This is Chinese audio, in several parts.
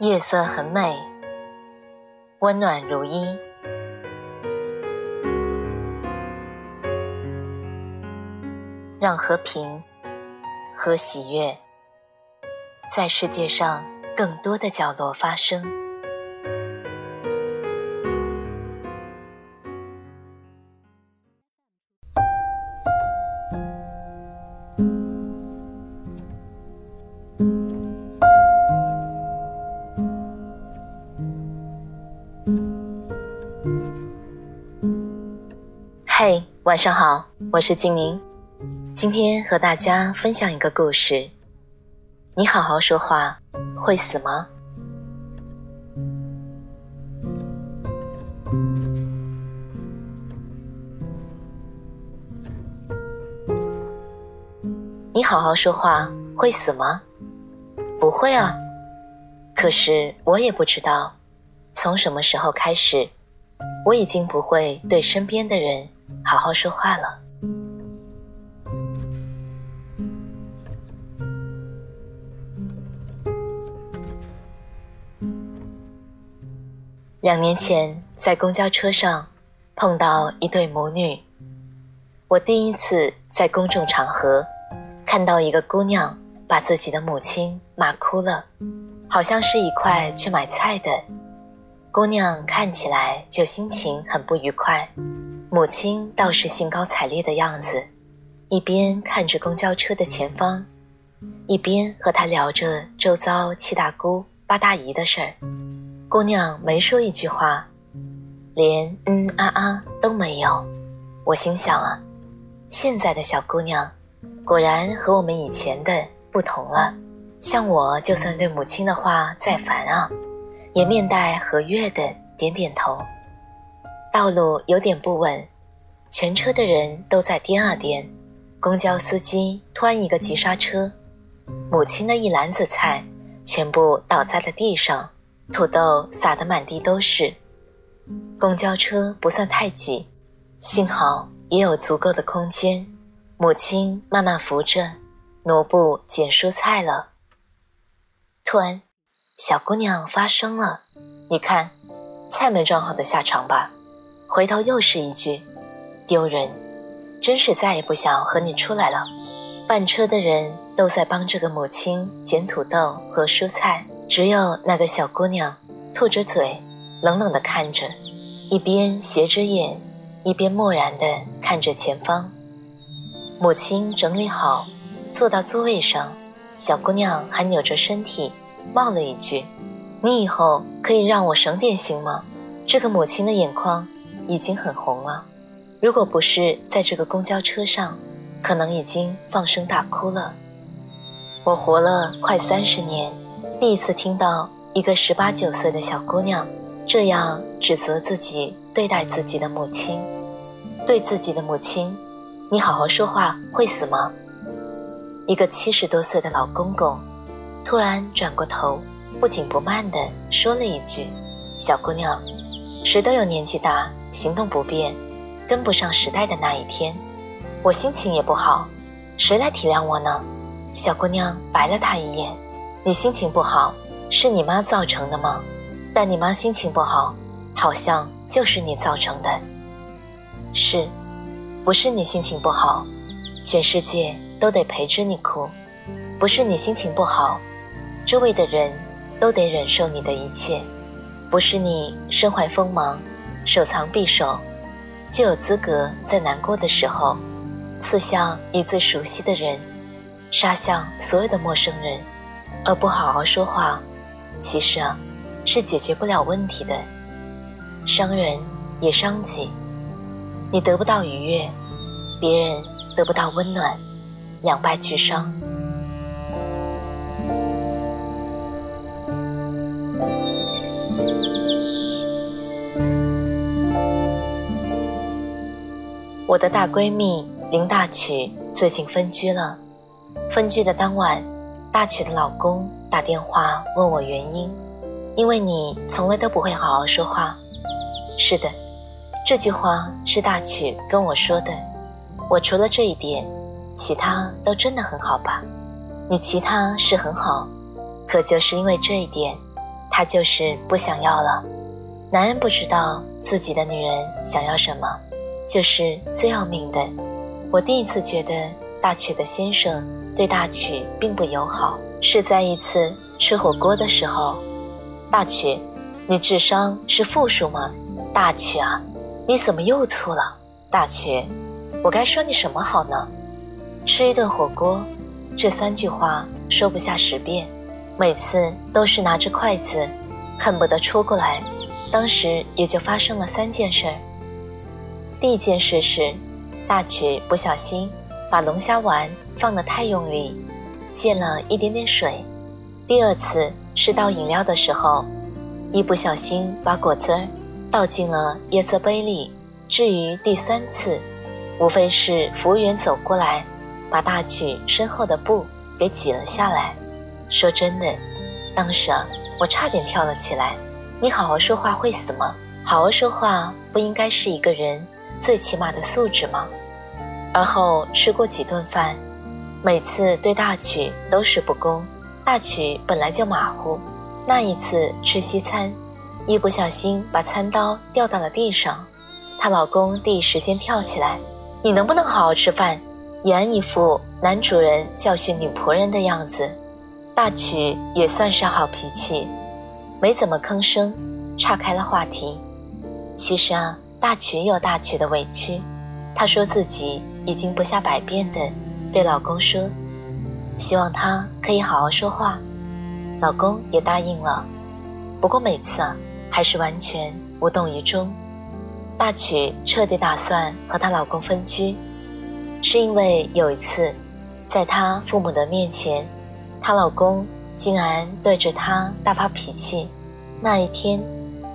夜色很美，温暖如一，让和平和喜悦在世界上更多的角落发生。晚上好，我是静宁，今天和大家分享一个故事。你好好说话，会死吗？你好好说话，会死吗？不会啊。可是我也不知道，从什么时候开始，我已经不会对身边的人。好好说话了。两年前在公交车上碰到一对母女，我第一次在公众场合看到一个姑娘把自己的母亲骂哭了，好像是一块去买菜的姑娘，看起来就心情很不愉快。母亲倒是兴高采烈的样子，一边看着公交车的前方，一边和他聊着周遭七大姑八大姨的事儿。姑娘没说一句话，连嗯啊啊都没有。我心想啊，现在的小姑娘果然和我们以前的不同了。像我，就算对母亲的话再烦啊，也面带和悦的点点头。道路有点不稳，全车的人都在颠啊颠。公交司机突然一个急刹车，母亲的一篮子菜全部倒在了地上，土豆撒得满地都是。公交车不算太挤，幸好也有足够的空间。母亲慢慢扶着，挪步捡蔬菜了。突然，小姑娘发声了：“你看，菜没装好的下场吧。”回头又是一句，丢人，真是再也不想和你出来了。半车的人都在帮这个母亲捡土豆和蔬菜，只有那个小姑娘吐着嘴，冷冷地看着，一边斜着眼，一边漠然地看着前方。母亲整理好，坐到座位上，小姑娘还扭着身体，冒了一句：“你以后可以让我省点心吗？”这个母亲的眼眶。已经很红了，如果不是在这个公交车上，可能已经放声大哭了。我活了快三十年，第一次听到一个十八九岁的小姑娘这样指责自己对待自己的母亲，对自己的母亲：“你好好说话，会死吗？”一个七十多岁的老公公突然转过头，不紧不慢地说了一句：“小姑娘，谁都有年纪大。”行动不便，跟不上时代的那一天，我心情也不好，谁来体谅我呢？小姑娘白了他一眼：“你心情不好，是你妈造成的吗？但你妈心情不好，好像就是你造成的。是，不是你心情不好，全世界都得陪着你哭；不是你心情不好，周围的人都得忍受你的一切；不是你身怀锋芒。”手藏匕首，就有资格在难过的时候，刺向你最熟悉的人，杀向所有的陌生人，而不好好说话，其实啊，是解决不了问题的，伤人也伤己。你得不到愉悦，别人得不到温暖，两败俱伤。我的大闺蜜林大曲最近分居了。分居的当晚，大曲的老公打电话问我原因，因为你从来都不会好好说话。是的，这句话是大曲跟我说的。我除了这一点，其他都真的很好吧？你其他是很好，可就是因为这一点，他就是不想要了。男人不知道自己的女人想要什么，就是最要命的。我第一次觉得大曲的先生对大曲并不友好，是在一次吃火锅的时候。大曲，你智商是负数吗？大曲啊，你怎么又粗了？大曲，我该说你什么好呢？吃一顿火锅，这三句话说不下十遍，每次都是拿着筷子，恨不得戳过来。当时也就发生了三件事儿。第一件事是，大曲不小心把龙虾丸放得太用力，溅了一点点水。第二次是倒饮料的时候，一不小心把果汁儿倒进了椰子杯里。至于第三次，无非是服务员走过来。把大曲身后的布给挤了下来。说真的，当时啊，我差点跳了起来。你好好说话会死吗？好好说话不应该是一个人最起码的素质吗？而后吃过几顿饭，每次对大曲都是不公。大曲本来就马虎，那一次吃西餐，一不小心把餐刀掉到了地上，她老公第一时间跳起来：“你能不能好好吃饭？”俨然一副男主人教训女仆人的样子，大曲也算是好脾气，没怎么吭声，岔开了话题。其实啊，大曲有大曲的委屈，她说自己已经不下百遍的对老公说，希望他可以好好说话，老公也答应了。不过每次啊，还是完全无动于衷。大曲彻底打算和她老公分居。是因为有一次，在她父母的面前，她老公竟然对着她大发脾气。那一天，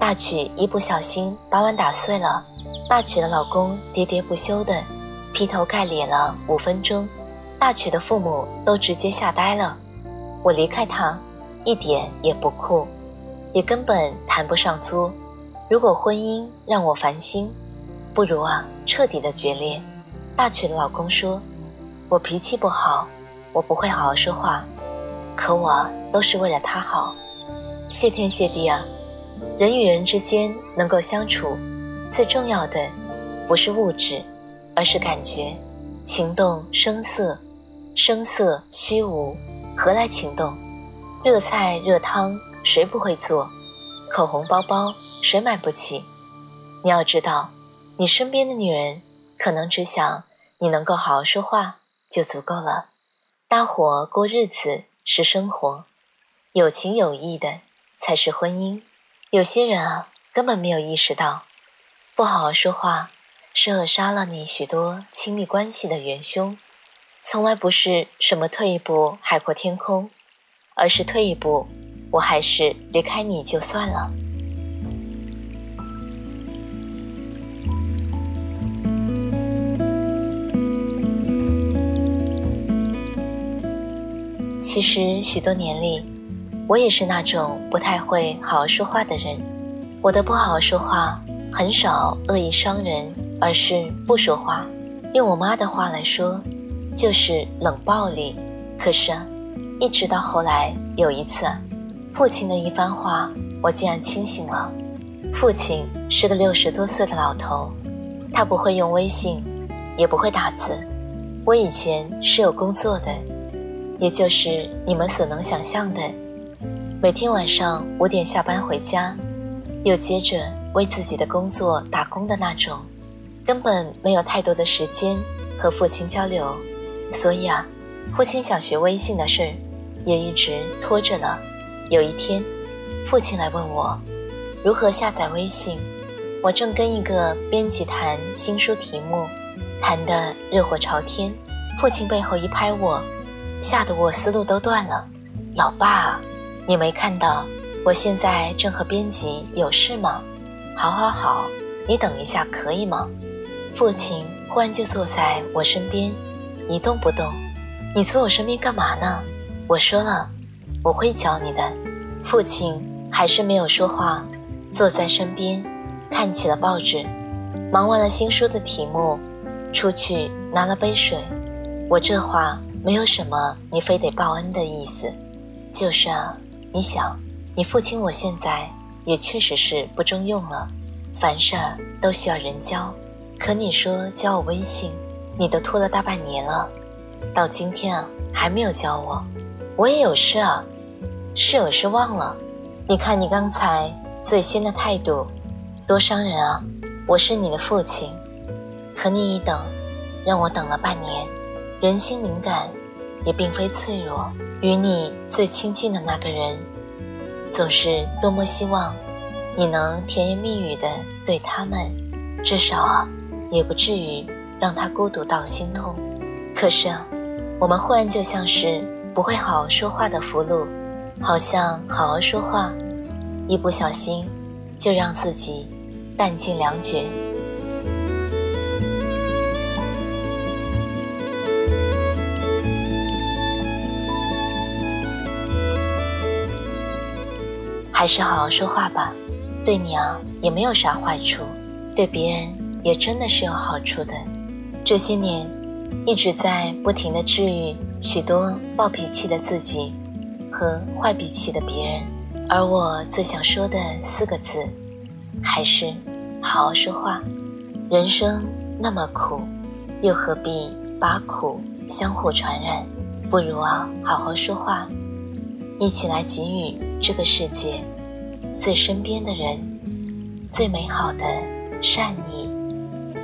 大曲一不小心把碗打碎了，大曲的老公喋喋不休的劈头盖脸了五分钟，大曲的父母都直接吓呆了。我离开他，一点也不酷，也根本谈不上租。如果婚姻让我烦心，不如啊彻底的决裂。大曲的老公说：“我脾气不好，我不会好好说话，可我都是为了他好。谢天谢地啊！人与人之间能够相处，最重要的不是物质，而是感觉。情动声色，声色虚无，何来情动？热菜热汤谁不会做？口红包包谁买不起？你要知道，你身边的女人可能只想。”你能够好好说话就足够了，搭伙过日子是生活，有情有义的才是婚姻。有些人啊，根本没有意识到，不好好说话是扼杀了你许多亲密关系的元凶。从来不是什么退一步海阔天空，而是退一步，我还是离开你就算了。其实许多年里，我也是那种不太会好好说话的人。我的不好好说话，很少恶意伤人，而是不说话。用我妈的话来说，就是冷暴力。可是，一直到后来有一次，父亲的一番话，我竟然清醒了。父亲是个六十多岁的老头，他不会用微信，也不会打字。我以前是有工作的。也就是你们所能想象的，每天晚上五点下班回家，又接着为自己的工作打工的那种，根本没有太多的时间和父亲交流，所以啊，父亲想学微信的事儿也一直拖着了。有一天，父亲来问我如何下载微信，我正跟一个编辑谈新书题目，谈得热火朝天，父亲背后一拍我。吓得我思路都断了，老爸，你没看到我现在正和编辑有事吗？好好好，你等一下可以吗？父亲忽然就坐在我身边，一动不动。你坐我身边干嘛呢？我说了，我会教你的。父亲还是没有说话，坐在身边，看起了报纸，忙完了新书的题目，出去拿了杯水。我这话。没有什么，你非得报恩的意思，就是啊，你想，你父亲我现在也确实是不中用了，凡事儿都需要人教。可你说教我微信，你都拖了大半年了，到今天啊还没有教我。我也有事啊，是有事忘了。你看你刚才最先的态度，多伤人啊！我是你的父亲，可你一等，让我等了半年。人心敏感，也并非脆弱。与你最亲近的那个人。总是多么希望你能甜言蜜语的对他们，至少啊，也不至于让他孤独到心痛。可是啊，我们忽然就像是不会好好说话的俘虏，好像好好说话，一不小心就让自己弹尽粮绝。还是好好说话吧，对你啊也没有啥坏处，对别人也真的是有好处的。这些年一直在不停的治愈许多暴脾气的自己和坏脾气的别人，而我最想说的四个字，还是好好说话。人生那么苦，又何必把苦相互传染？不如啊好好说话，一起来给予。这个世界，最身边的人，最美好的善意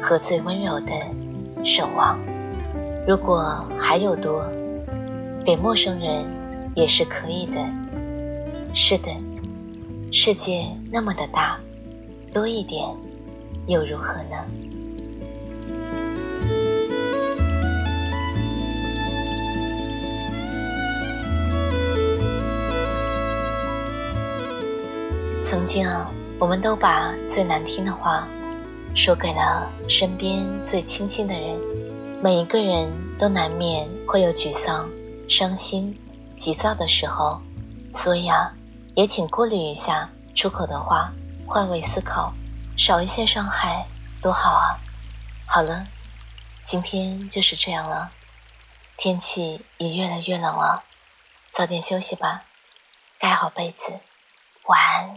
和最温柔的守望。如果还有多，给陌生人也是可以的。是的，世界那么的大，多一点又如何呢？曾经啊，我们都把最难听的话说给了身边最亲近的人。每一个人都难免会有沮丧、伤心、急躁的时候，所以啊，也请过滤一下出口的话，换位思考，少一些伤害，多好啊！好了，今天就是这样了。天气也越来越冷了，早点休息吧，盖好被子，晚安。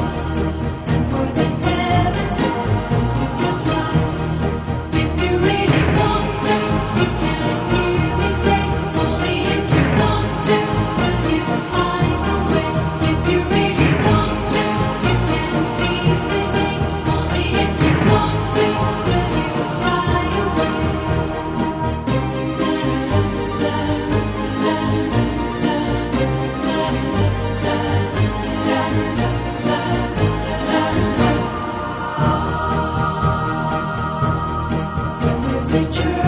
message.